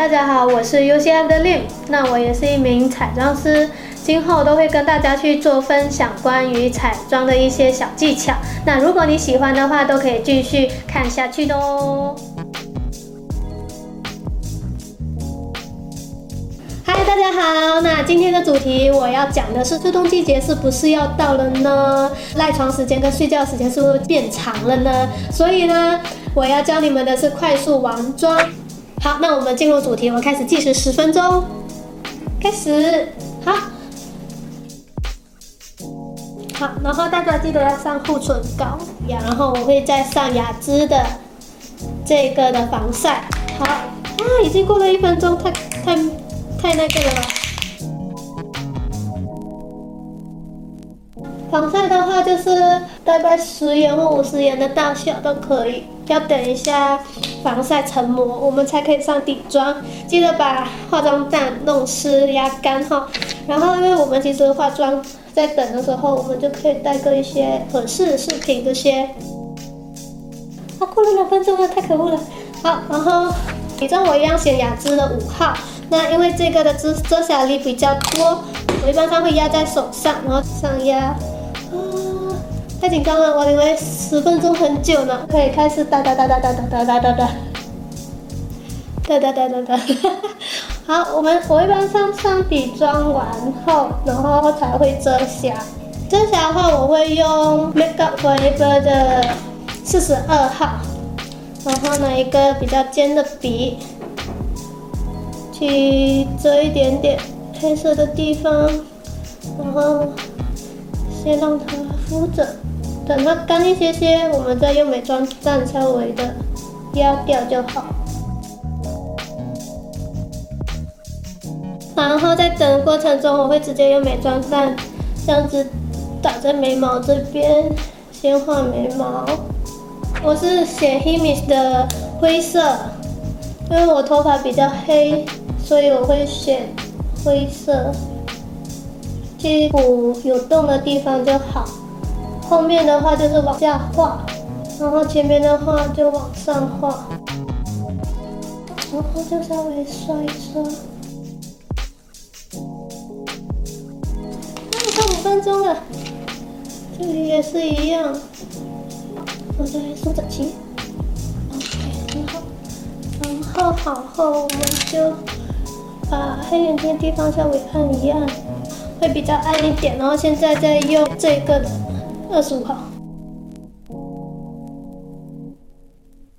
大家好，我是 UCF 的 Lim，那我也是一名彩妆师，今后都会跟大家去做分享关于彩妆的一些小技巧。那如果你喜欢的话，都可以继续看下去的哦。嗨，大家好，那今天的主题我要讲的是秋冬季节是不是要到了呢？赖床时间跟睡觉时间是不是变长了呢？所以呢，我要教你们的是快速完妆。好，那我们进入主题，我们开始计时十分钟，开始。好，好，然后大家记得要上护唇膏，然后我会再上雅姿的这个的防晒。好，啊，已经过了一分钟，太太太那个了。防晒的话，就是大概十元或五十元的大小都可以。要等一下防晒成膜，我们才可以上底妆。记得把化妆蛋弄湿压干哈。然后，因为我们其实化妆在等的时候，我们就可以带个一些合适的饰品这些。啊，过了两分钟了，太可恶了。好，然后底妆我一样选雅姿的五号。那因为这个的遮遮瑕力比较多，我一般上会压在手上，然后上压。太紧张了，我以为十分钟很久呢，可以开始哒哒哒哒哒哒哒哒哒哒哒哒哒哒哒。好，我们我一般上上底妆完后，然后才会遮瑕。遮瑕的话，我会用 Makeup Forever 的四十二号，然后拿一个比较尖的笔，去遮一点点黑色的地方，然后先让它敷着。等它干一些些，我们再用美妆蛋稍微的压掉就好。然后在等的过程中，我会直接用美妆蛋这样子打在眉毛这边，先画眉毛。我是选 Himis 的灰色，因为我头发比较黑，所以我会选灰色，去补有洞的地方就好。后面的话就是往下画，然后前面的话就往上画，然后就稍微刷一刷。啊，差五分钟了，这里也是一样。我再梳整齐，OK，很好。然后好后我们就把黑眼圈地方稍微按一按，会比较暗一点。然后现在再用这个的。二十五号，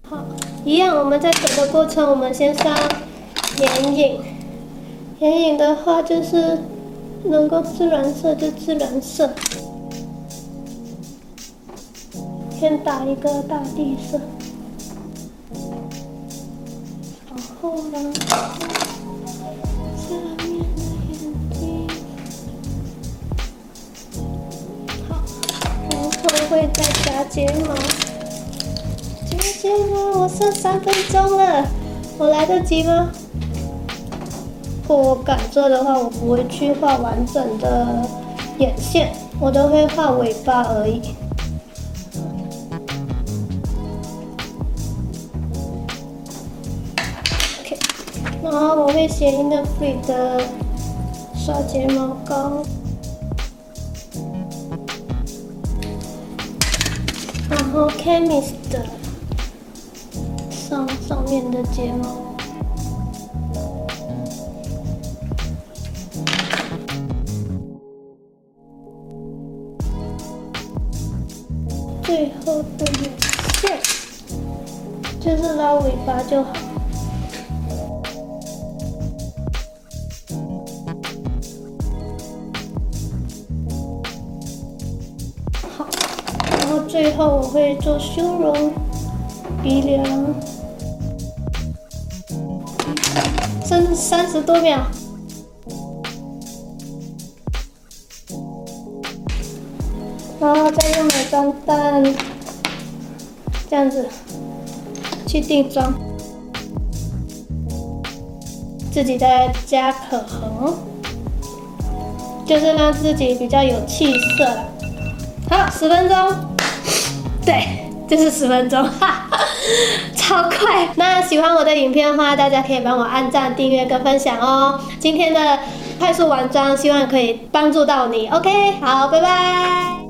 好，一样。我们在整的过程，我们先上眼影。眼影的话，就是能够自然色就自然色。先打一个大地色，然后呢？会再加睫毛，加睫毛，我剩三分钟了，我来得及吗？如果我敢做的话，我不会去画完整的眼线，我都会画尾巴而已。OK，然后我会选 Innisfree 的刷睫毛膏。然后 Chemist 的上上面的睫毛，最后的眼线就是拉尾巴就好。最后我会做修容、鼻梁，剩三十多秒，然后再用美妆蛋。这样子去定妆，自己再加口红，就是让自己比较有气色了。好，十分钟。对，就是十分钟，哈，超快。那喜欢我的影片的话，大家可以帮我按赞、订阅跟分享哦。今天的快速完妆，希望可以帮助到你。OK，好，拜拜。